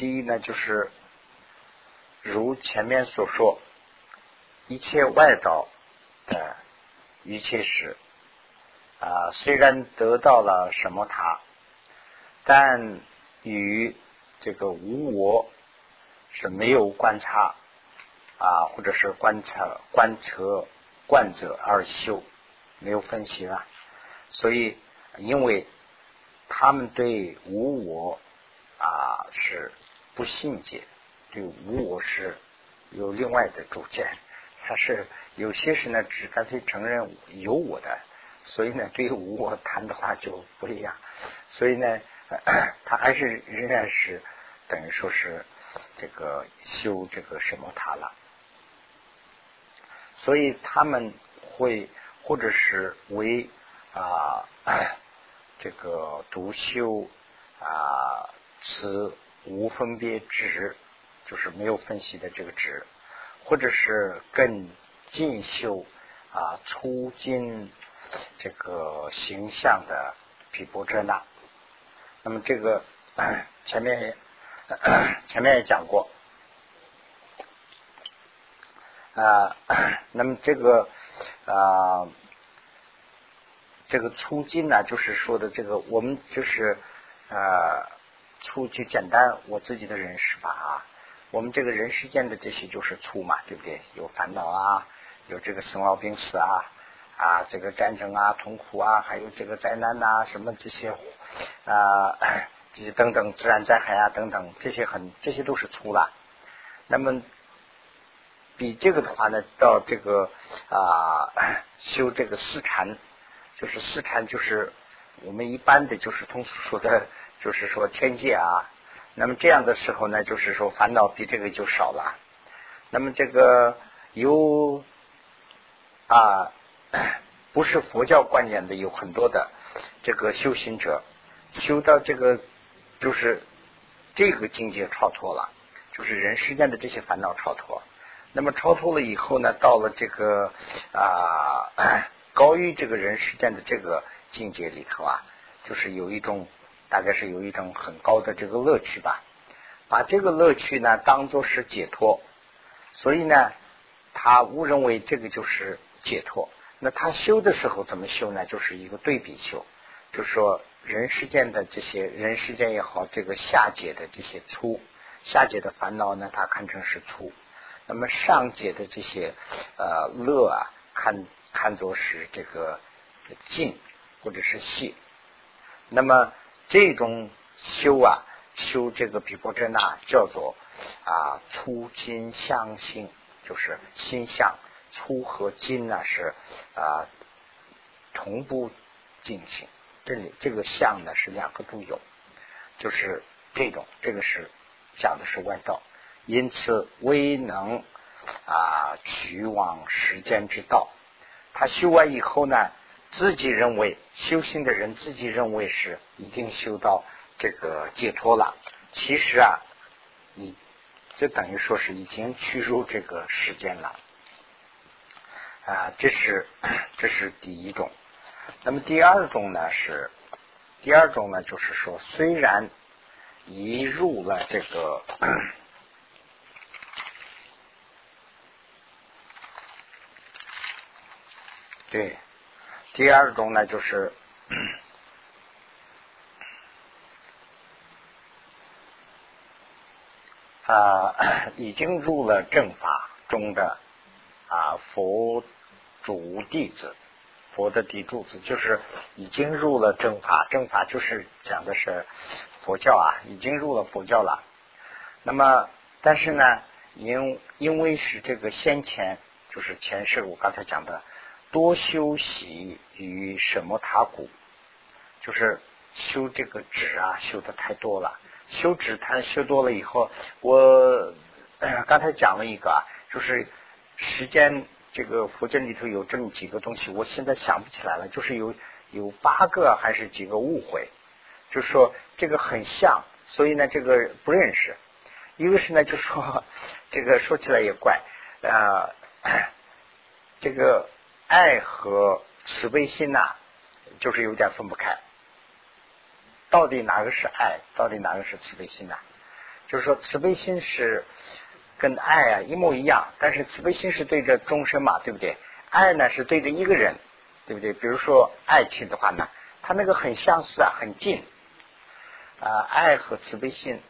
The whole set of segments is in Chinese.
第一呢，就是如前面所说，一切外道的一切事啊，虽然得到了什么他，但与这个无我是没有观察啊，或者是观察观测观者而修，没有分析了，所以因为他们对无我啊是不信解，对无我是有另外的主见，他是有些是呢只干脆承认有我的，所以呢对无我谈的话就不一样，所以呢 他还是仍然是。等于说是这个修这个什么塔了，所以他们会或者是为啊 这个独修啊此无分别执，就是没有分析的这个执，或者是更进修啊粗精这个形象的毗波遮那，那么这个前面。前面也讲过啊，那么这个啊，这个粗金呢，就是说的这个，我们就是呃粗就简单我自己的人识法啊，我们这个人世间的这些就是粗嘛，对不对？有烦恼啊，有这个生老病死啊啊，这个战争啊，痛苦啊，还有这个灾难呐，什么这些啊。这些等等自然灾害啊等等这些很这些都是粗了，那么比这个的话呢，到这个啊 修这个四禅，就是四禅就是我们一般的就是通俗的，就是说天界啊。那么这样的时候呢，就是说烦恼比这个就少了。那么这个有啊不是佛教观念的有很多的这个修行者修到这个。就是这个境界超脱了，就是人世间的这些烦恼超脱。那么超脱了以后呢，到了这个啊 高于这个人世间的这个境界里头啊，就是有一种大概是有一种很高的这个乐趣吧。把这个乐趣呢当做是解脱，所以呢，他误认为这个就是解脱。那他修的时候怎么修呢？就是一个对比修，就是说。人世间的这些人世间也好，这个下界的这些粗下界的烦恼呢，它看成是粗；那么上界的这些呃乐啊，看看作是这个静或者是细。那么这种修啊，修这个比波遮那叫做啊粗金相性，就是心相粗和金呢是啊同步进行。这里这个相呢是两个都有，就是这种，这个是讲的是外道，因此未能啊取往时间之道。他修完以后呢，自己认为修行的人自己认为是已经修到这个解脱了，其实啊，已这等于说是已经去入这个时间了啊，这是 这是第一种。那么第二种呢是，第二种呢就是说，虽然已入了这个，对，第二种呢就是 啊，已经入了正法中的啊佛主弟子。佛的弟柱子就是已经入了正法，正法就是讲的是佛教啊，已经入了佛教了。那么，但是呢，因因为是这个先前就是前世，我刚才讲的多修习于什么塔古，就是修这个纸啊，修的太多了。修纸它修多了以后，我刚才讲了一个啊，就是时间。这个佛经里头有这么几个东西，我现在想不起来了。就是有有八个还是几个误会，就是说这个很像，所以呢这个不认识。一个是呢，就说这个说起来也怪啊，这个爱和慈悲心呐，就是有点分不开。到底哪个是爱？到底哪个是慈悲心呐？就是说慈悲心是跟爱啊一模一样，但是慈悲心是对着众生嘛，对不对？爱呢是对着一个人，对不对？比如说爱情的话呢，它那个很相似啊，很近啊，爱和慈悲心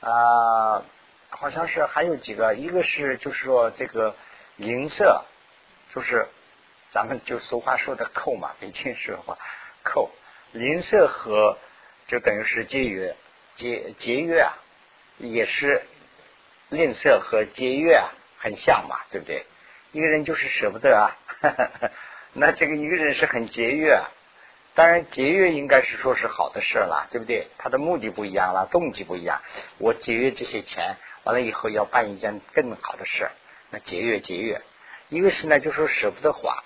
啊，好像是还有几个，一个是就是说这个灵色，就是咱们就俗话说的扣嘛，北京说话扣，灵色和就等于是节约，节节约啊，也是吝啬和节约啊，很像嘛，对不对？一个人就是舍不得啊，那这个一个人是很节约，啊。当然节约应该是说是好的事了，对不对？他的目的不一样了，动机不一样。我节约这些钱，完了以后要办一件更好的事，那节约节约。一个是呢，就说舍不得花，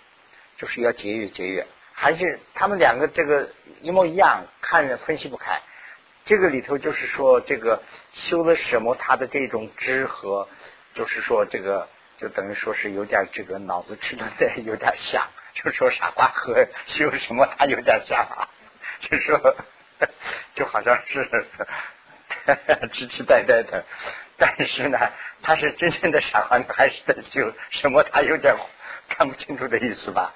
就是要节约节约。还是他们两个这个一模一样，看着分析不开。这个里头就是说，这个修了什么，他的这种知和，就是说这个。就等于说是有点这个脑子迟钝的有点像，就说傻瓜和修什么他有点像啊，就说 就好像是 痴痴呆呆的，但是呢，他是真正的傻憨还是在修什么他有点看不清楚的意思吧？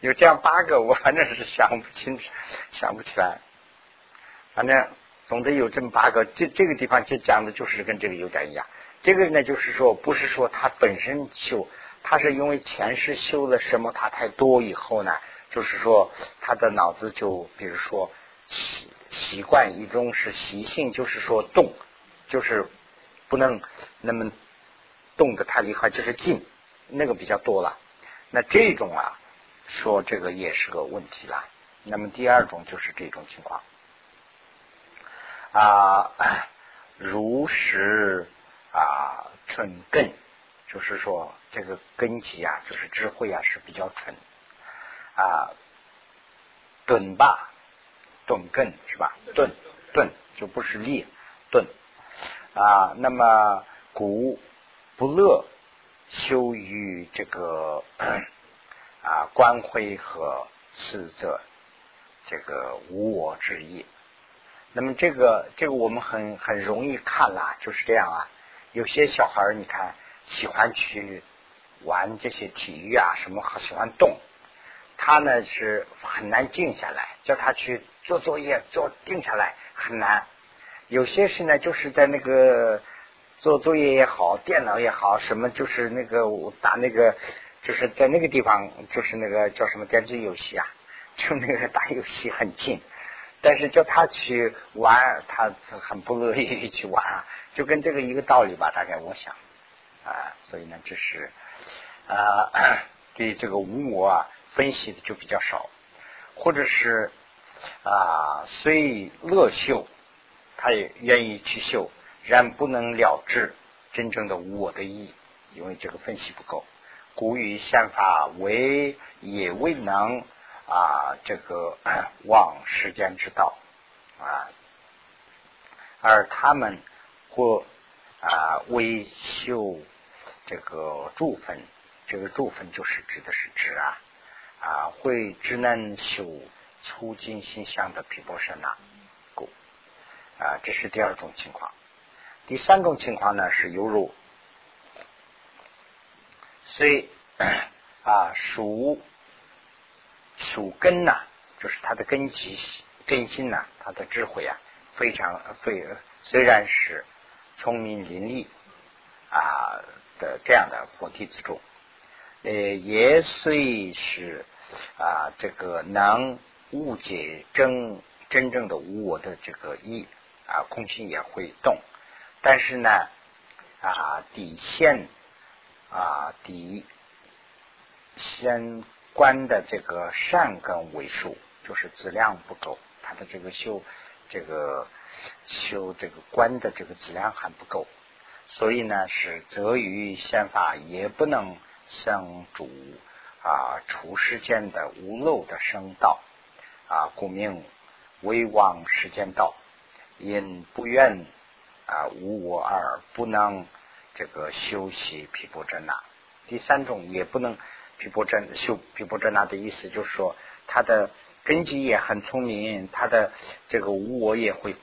有这样八个，我反正是想不清楚想不起来，反正总得有这么八个。这这个地方就讲的就是跟这个有点一样。这个呢，就是说，不是说他本身修，他是因为前世修了什么，他太多以后呢，就是说他的脑子就，比如说习惯一种是习性，就是说动，就是不能那么动的太厉害，就是静，那个比较多了。那这种啊，说这个也是个问题了。那么第二种就是这种情况啊，如实。啊，蠢根，就是说这个根基啊，就是智慧啊，是比较蠢啊。钝吧，钝根是吧？钝钝就不是力，钝啊。那么古不乐修于这个 啊观慧和次者，这个无我之意。那么这个这个我们很很容易看啦，就是这样啊。有些小孩儿，你看喜欢去玩这些体育啊，什么喜欢动，他呢是很难静下来。叫他去做作业，做定下来很难。有些事呢，就是在那个做作业也好，电脑也好，什么就是那个打那个，就是在那个地方，就是那个叫什么电子游戏啊，就那个打游戏很近。但是叫他去玩，他很不乐意去玩啊，就跟这个一个道理吧，大概我想啊，所以呢，这是啊对这个无我啊分析的就比较少，或者是啊虽乐修，他也愿意去修，然不能了知真正的我的意，因为这个分析不够，古语宪法为也未能。啊，这个望世间之道啊，而他们或啊为修这个助分，这个助分就是指的是指啊啊会只能修促进心相的毗婆舍那故啊，这是第二种情况。第三种情况呢是犹如虽啊属。属根呐，就是他的根基根心呐，他的智慧啊，非常非虽然是聪明伶俐啊的这样的佛弟子中，呃，也虽是啊这个能误解真真正的无我的这个意啊，空心也会动，但是呢啊底线啊底先。观的这个善根为数，就是质量不够，他的这个修这个修这个观的这个质量还不够，所以呢是则于宪法也不能向主啊除世间的无漏的生道啊，故名为往世间道，因不愿啊无我而不能这个修习毗婆遮那。第三种也不能。毗婆遮修毗婆遮那的意思就是说，他的根基也很聪明，他的这个无我也会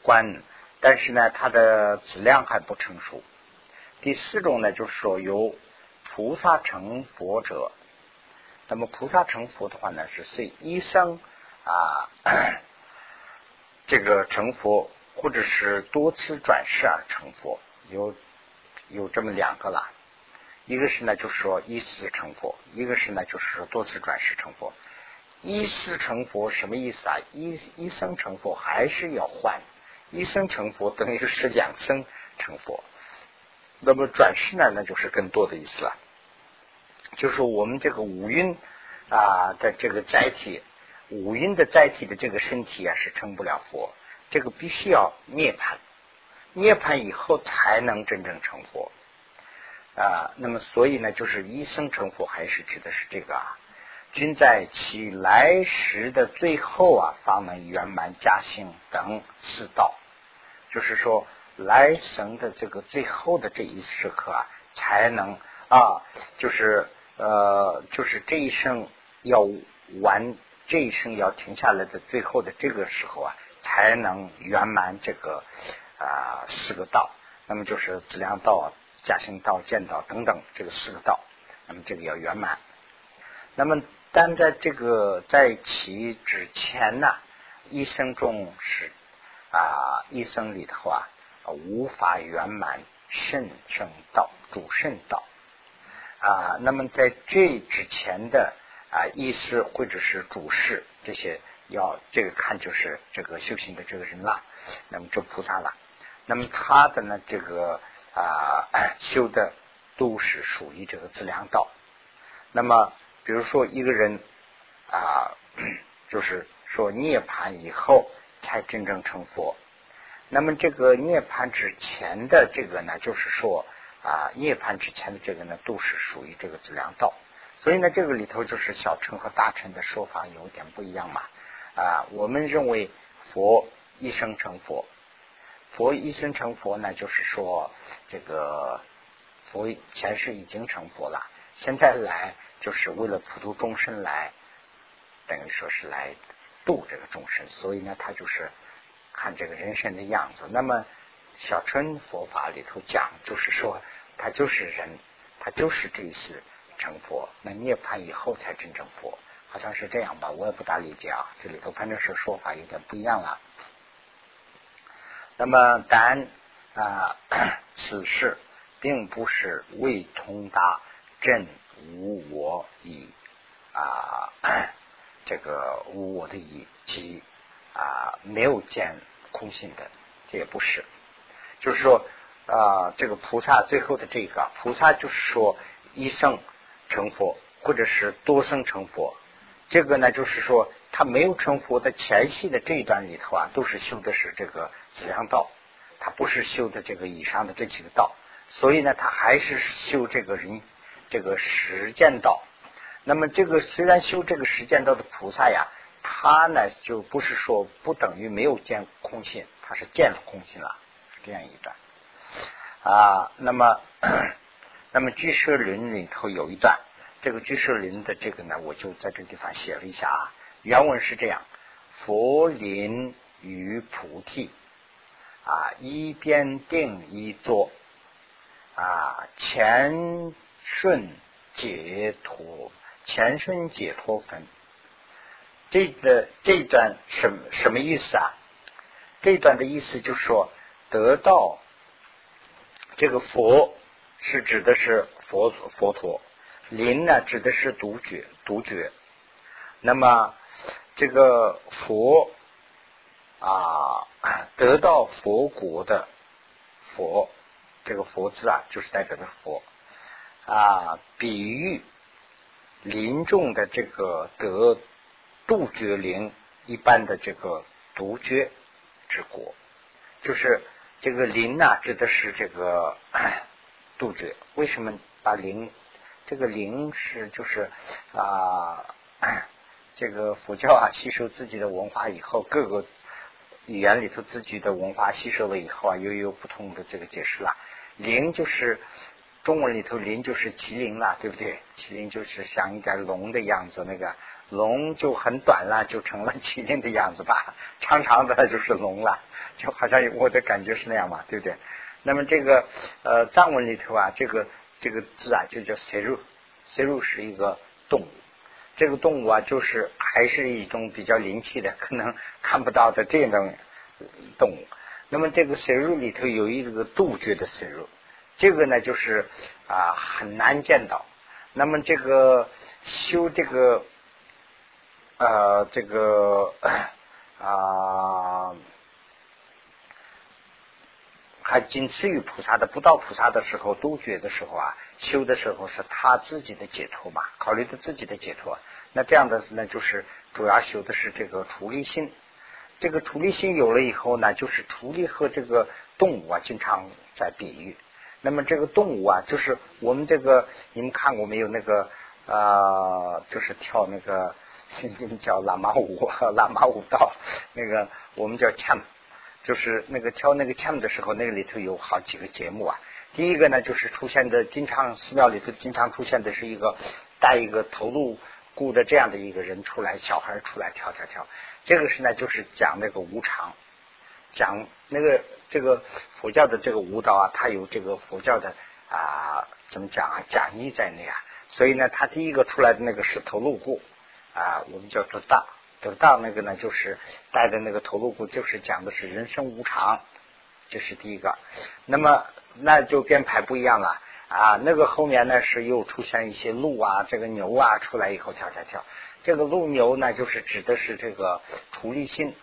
观，但是呢，他的质量还不成熟。第四种呢，就是说由菩萨成佛者，那么菩萨成佛的话呢，是随一生啊，这个成佛，或者是多次转世而成佛，有有这么两个啦。一个是呢，就是说一世成佛；一个是呢，就是说多次转世成佛。一世成佛什么意思啊？一一生成佛还是要换，一生成佛等于是两生成佛。那么转世呢，那就是更多的意思了。就是我们这个五蕴啊的这个载体，五蕴的载体的这个身体啊是成不了佛，这个必须要涅槃，涅槃以后才能真正成佛啊。那么所以呢，就是一生成佛还是指的是这个啊。均在其来时的最后啊，方能圆满加兴等四道。就是说，来生的这个最后的这一时刻啊，才能啊，就是呃，就是这一生要完，这一生要停下来的最后的这个时候啊，才能圆满这个啊四个道。那么就是质量道、加行道、见道等等这个四个道。那么这个要圆满。那么。但在这个在其之前呢，一生中是啊，一生里头啊，无法圆满甚圣道主圣道啊。那么在这之前的啊，意识或者是主事这些，要这个看就是这个修行的这个人了，那么这菩萨了。那么他的呢，这个啊修的都是属于这个自量道。那么。比如说一个人啊，就是说涅槃以后才真正成佛。那么这个涅槃之前的这个呢，就是说啊，涅槃之前的这个呢，都是属于这个自量道。所以呢，这个里头就是小乘和大乘的说法有点不一样嘛。啊，我们认为佛一生成佛，佛一生成佛呢，就是说这个佛前世已经成佛了，现在来。就是为了普度众生来，等于说是来度这个众生，所以呢，他就是看这个人生的样子。那么小乘佛法里头讲，就是说他就是人，他就是这一次成佛，那涅槃以后才真正佛，好像是这样吧？我也不大理解啊，这里头反正是说法有点不一样了。那么但啊，此事并不是未通达正。无我以啊，这个无我的以及啊没有见空性的，这也不是。就是说啊，这个菩萨最后的这个菩萨，就是说一生成佛，或者是多生成佛。这个呢，就是说他没有成佛的前期的这一段里头啊，都是修的是这个质量道，他不是修的这个以上的这几个道，所以呢，他还是修这个人。这个实践道，那么这个虽然修这个实践道的菩萨呀，他呢就不是说不等于没有见空性，他是见了空性了，这样一段啊。那么，那么居舍论里头有一段，这个居舍论的这个呢，我就在这地方写了一下啊。原文是这样：佛临于菩提啊，一边定一坐啊，前。顺解脱，前顺解脱分，这个这段什什么意思啊？这段的意思就是说，得到这个佛是指的是佛佛陀，灵呢指的是独觉独觉。那么这个佛啊，得到佛国的佛，这个佛字啊，就是代表的佛。啊，比喻林众的这个得杜绝灵一般的这个独觉之国，就是这个灵呐，指的是这个杜绝。为什么把灵这个灵是就是啊，这个佛教啊，吸收自己的文化以后，各个语言里头自己的文化吸收了以后啊，又有不同的这个解释了。灵就是。中文里头灵就是麒麟了，对不对？麒麟就是像一点龙的样子，那个龙就很短了，就成了 麒麟的样子吧，长长的就是龙了，就好像我的感觉是那样嘛，对不对？那么这个呃藏文里头啊，这个这个字啊就叫塞入，塞入是一个动物，这个动物啊就是还是一种比较灵气的，可能看不到的这种动物。那么这个 seru 里头有一个杜绝的 seru，这个呢就是啊很难见到。那么这个修这个呃这个啊，还仅次于菩萨的不到菩萨的时候，都觉的时候啊，修的时候是他自己的解脱嘛，考虑的自己的解脱。那这样的那就是主要修的是这个处理心。这个处理心有了以后呢，就是处理和这个动物啊，经常在比喻。那么这个动物啊，就是我们这个你们看过没有？那个啊，就是跳那个 叫喇嘛舞，喇嘛舞蹈，那个我们叫羌就是那个跳那个 cham 的时候，那个里头有好几个节目啊。第一个呢，就是出现的，经常寺庙里头经常出现的是一个带一个头颅骨的这样的一个人出来，小孩出来跳跳跳。这个是呢，就是讲那个无常。讲那个这个佛教的这个舞蹈啊，它有这个佛教的啊怎么讲啊讲义在内啊，所以呢，它第一个出来的那个是头颅骨啊，我们叫做大得到那个呢，就是带的那个头颅骨，就是讲的是人生无常，这是第一个。那么那就编排不一样了啊，那个后面呢是又出现一些鹿啊，这个牛啊出来以后跳跳跳，这个鹿牛呢就是指的是这个处理心。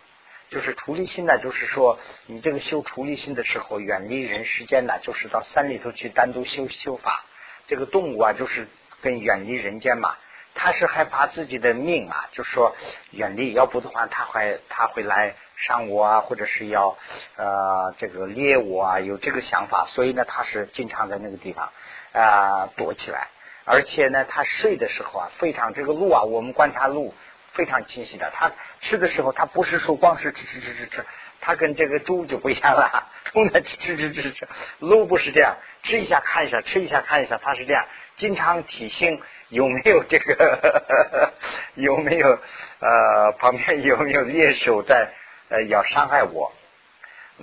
就是除离心呢，就是说你这个修除离心的时候，远离人世间呢，就是到山里头去单独修修法。这个动物啊，就是跟远离人间嘛，他是害怕自己的命啊，就说远离，要不的话他会他会来伤我啊，或者是要呃这个猎我啊，有这个想法，所以呢，他是经常在那个地方啊躲起来，而且呢，他睡的时候啊，非常这个路啊，我们观察路。非常清晰的，他吃的时候，他不是说光是吃吃吃吃吃，他跟这个猪就不一样了，猪呢吃吃吃吃吃，鹿不是这样，吃一下看一下，吃一下看一下，他是这样，经常提醒有没有这个 有没有呃旁边有没有猎手在呃要伤害我。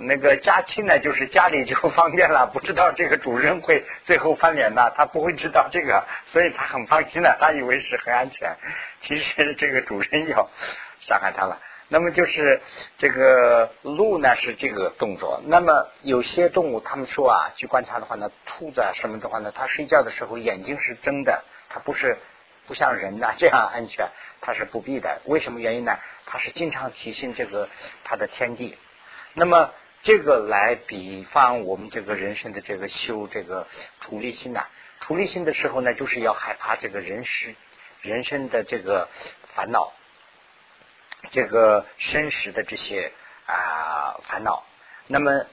那个家亲呢，就是家里就方便了，不知道这个主人会最后翻脸呢，他不会知道这个，所以他很放心的，他以为是很安全。其实这个主人要伤害他了。那么就是这个鹿呢是这个动作。那么有些动物，他们说啊，去观察的话呢，兔子啊什么的话呢，它睡觉的时候眼睛是睁的，它不是不像人呐这样安全，它是不闭的。为什么原因呢？它是经常提醒这个它的天地。那么。这个来比方我们这个人生的这个修这个处理心呐，处理心的时候呢，就是要害怕这个人世人生的这个烦恼，这个生死的这些啊烦恼。那么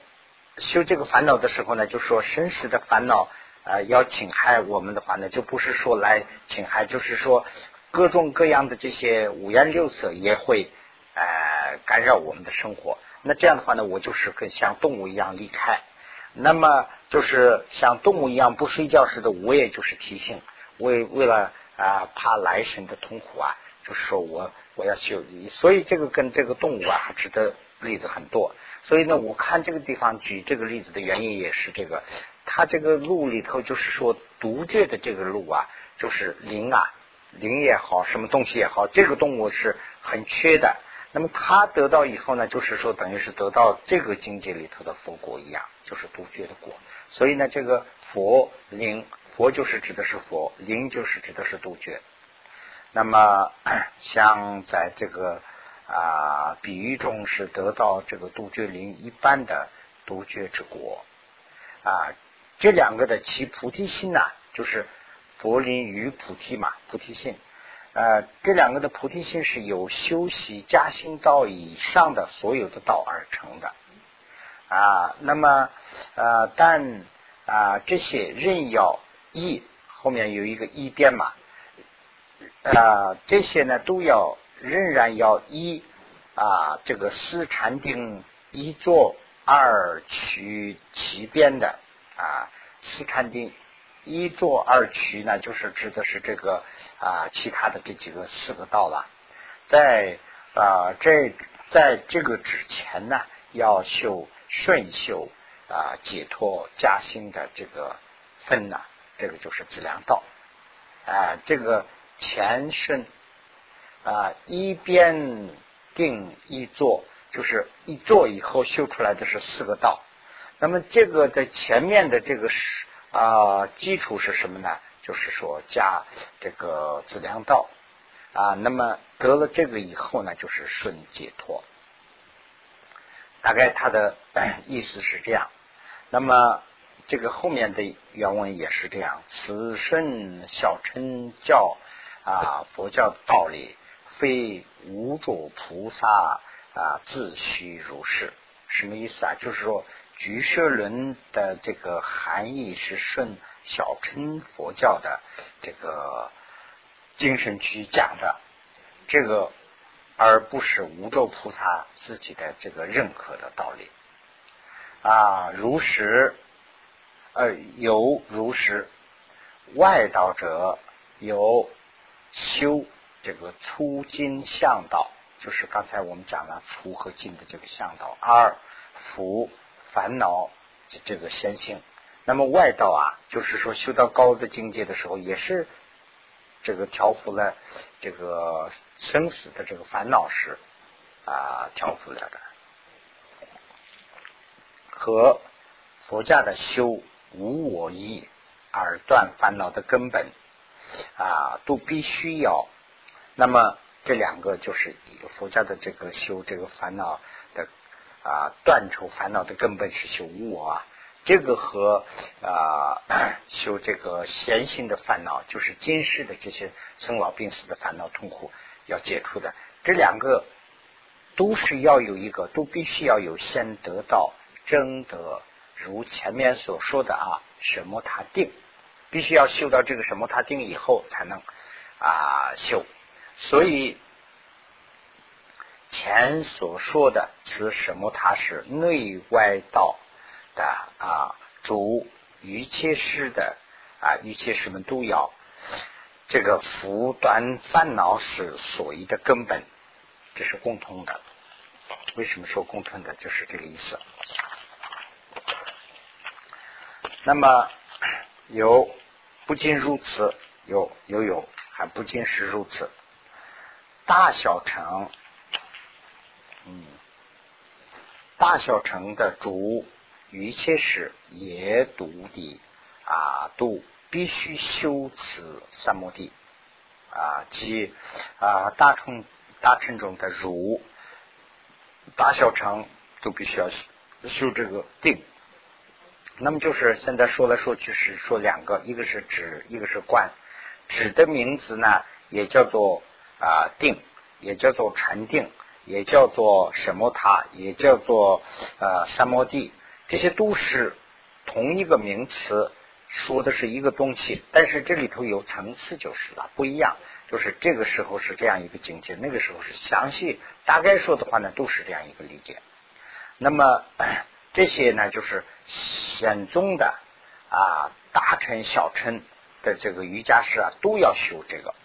修这个烦恼的时候呢，就说生死的烦恼啊要侵害我们的话呢，就不是说来侵害，就是说各种各样的这些五颜六色也会呃干扰我们的生活。那这样的话呢，我就是跟像动物一样离开。那么就是像动物一样不睡觉似的，我也就是提醒，为为了啊怕来生的痛苦啊，就是说我我要修理。所以这个跟这个动物啊，指的例子很多。所以呢，我看这个地方举这个例子的原因也是这个，它这个路里头就是说独觉的这个路啊，就是灵啊，灵也好，什么东西也好，这个动物是很缺的。那么他得到以后呢，就是说等于是得到这个境界里头的佛果一样，就是独觉的果。所以呢，这个佛灵，佛就是指的是佛，灵就是指的是独觉。那么 像在这个啊比喻中是得到这个杜鹃林一般的独觉之果啊，这两个的其菩提心呐，就是佛灵与菩提嘛，菩提心。呃，这两个的菩提心是由修习加行道以上的所有的道而成的啊。那么呃，但啊这些任要依后面有一个依边嘛啊，这些呢都要仍然要依啊这个四禅定一坐二取其边的啊四禅定一坐二取呢，就是指的是这个啊，其他的这几个四个道了。在啊，这在这个之前呢，要修顺修啊，解脱加心的这个分呢，这个就是质量道。啊，这个前顺啊，一边定一坐，就是一坐以后修出来的是四个道。那么这个在前面的这个是啊基础是什么呢？就是说加这个质量道啊。那么得了这个以后呢，就是顺解脱。大概他的 意思是这样。那么。这个后面的原文也是这样：此身小乘教啊，佛教道理非无主菩萨啊自虚如是。什么意思啊？就是说，居舍论的这个含义是顺小乘佛教的这个精神去讲的，这个而不是无咒菩萨自己的这个认可的道理啊，如实。呃，有如实外道者有修这个粗金向导，就是刚才我们讲了粗和金的这个向导。二福烦恼这个先性。那么外道啊，就是说修到高的境界的时候，也是这个调伏了这个生死的这个烦恼时啊调伏了的，和佛家的修。无我意而断烦恼的根本啊，都必须要。那么这两个就是佛教的这个修这个烦恼的啊，断除烦恼的根本是修无我啊。这个和啊修这个闲心的烦恼，就是今世的这些生老病死的烦恼痛苦要解除的。这两个都是要有一个，都必须要有先得到真得。如前面所说的啊，什么他定，必须要修到这个什么他定以后才能啊修。所以前所说的此什么他是内外道的啊主一切事的啊一切事们都要这个福端烦恼是所依的根本，这是共通的。为什么说共通的？就是这个意思。那么有不仅如此，有有有还不仅是如此。大小乘，嗯，大小乘的主一切是也独的啊，都必须修此三摩地啊，即啊大乘大乘中的儒大小乘都必须要修这个定。那么就是现在说来说去是说两个，一个是指，一个是观。指的名字呢，也叫做啊定，也叫做禅定，也叫做什么塔，也叫做呃三摩地，这些都是同一个名词，说的是一个东西，但是这里头有层次就是了，不一样。就是这个时候是这样一个境界，那个时候是详细大概说的话呢，都是这样一个理解。那么。这些呢，就是显宗的啊，大乘、小乘的这个瑜伽师啊，都要修这个。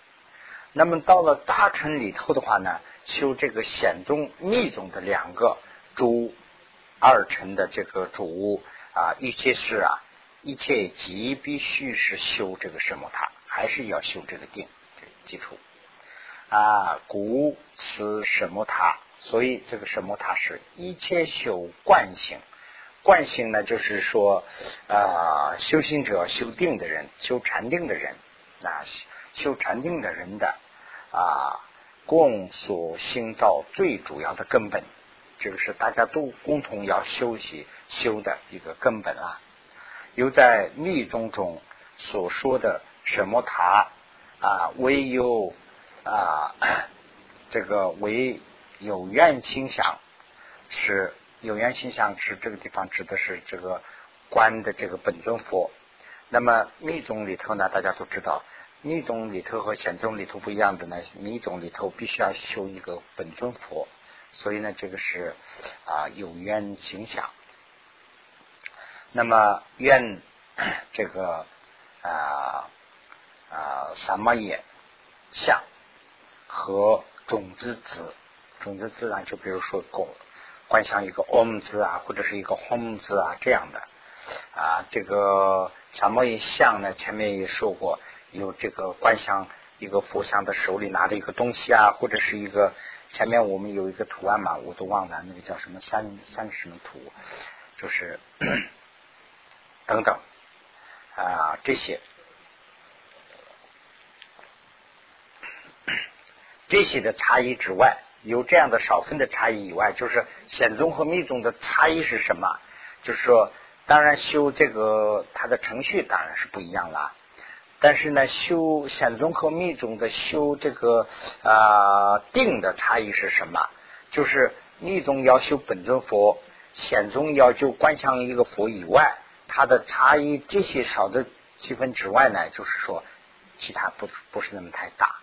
那么到了大乘里头的话呢，修这个显宗、密宗的两个主二乘的这个主啊，一切事啊，一切即必须是修这个什么塔，还是要修这个定基础啊，故此什么塔，所以这个什么塔是一切修惯性。惯性呢，就是说，啊，修行者、修定的人、修禅定的人，啊，修禅定的人的啊，共所心道最主要的根本，这个是大家都共同要修习修的一个根本啊。有在密宗中所说的什么塔啊，唯有啊，这个唯有愿心想是。有缘心相是这个地方指的是这个观的这个本尊佛。那么密宗里头呢，大家都知道，密宗里头和显宗里头不一样的呢，密宗里头必须要修一个本尊佛，所以呢，这个是啊有缘心相。那么愿 这个啊啊什么也相和种子子，种子字呢，就比如说观观想一个 om 字啊，或者是一个 hom 字啊这样的啊，这个什么也相呢，前面也说过，有这个观想一个佛像的手里拿的一个东西啊，或者是一个前面我们有一个图案嘛，我都忘了那个叫什么三三什么图，就是 等等。啊，这些 这些的差异之外，有这样的少分的差异以外，就是显宗和密宗的差异是什么？就是说，当然修这个它的程序当然是不一样了，但是呢，修显宗和密宗的修这个啊定的差异是什么？就是密宗要修本尊佛，显宗要求观想一个佛以外。它的差异这些少的积分之外呢，就是说其他不不是那么太大，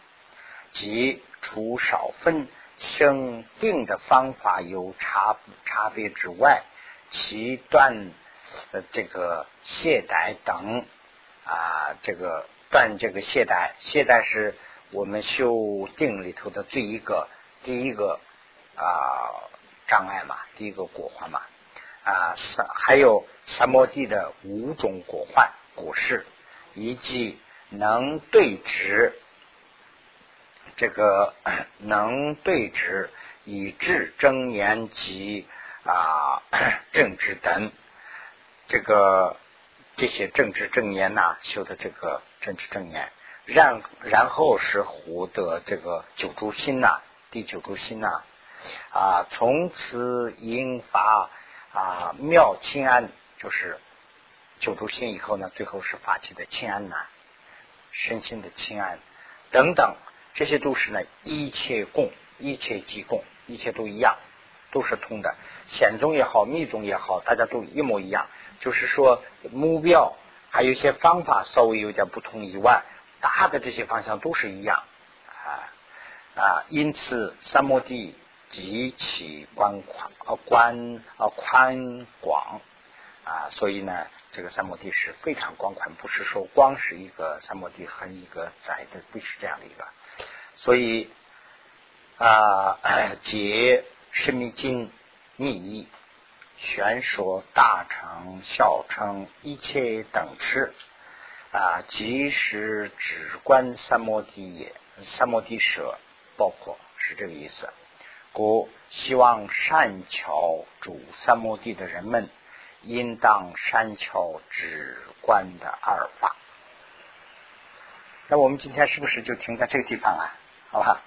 即除少分生定的方法有差差别之外，其断呃这个懈怠等啊这个断这个懈怠，懈怠是我们修定里头的第一个第一个啊障碍嘛，第一个果患嘛。啊，三还有三摩地的五种果患果实，以及能对治这个 能对治以治正言及啊 政治等，这个这些政治正言呐，修的这个政治正言，然然后是获得这个九诸心呐，第九诸心呐啊，从此引发。啊，妙清安就是九住心以后呢，最后是发起的清安难，身心的清安等等，这些都是呢一切共，一切即共，一切都一样，都是通的。显宗也好，密宗也好，大家都一模一样。就是说目标还有一些方法稍微有点不同以外，大的这些方向都是一样啊啊，因此三摩地。极其宽宽啊宽啊宽广啊，所以呢，这个三摩地是非常广宽，不是说光是一个三摩地和一个窄的，不是这样的一个。所以啊，解释密经密意，玄说大乘小乘一切等持啊，即是只观三摩地也，三摩地舍包括是这个意思。故希望善巧主三摩地的人们，应当善巧止观的二法。那我们今天是不是就停在这个地方啊？好吧。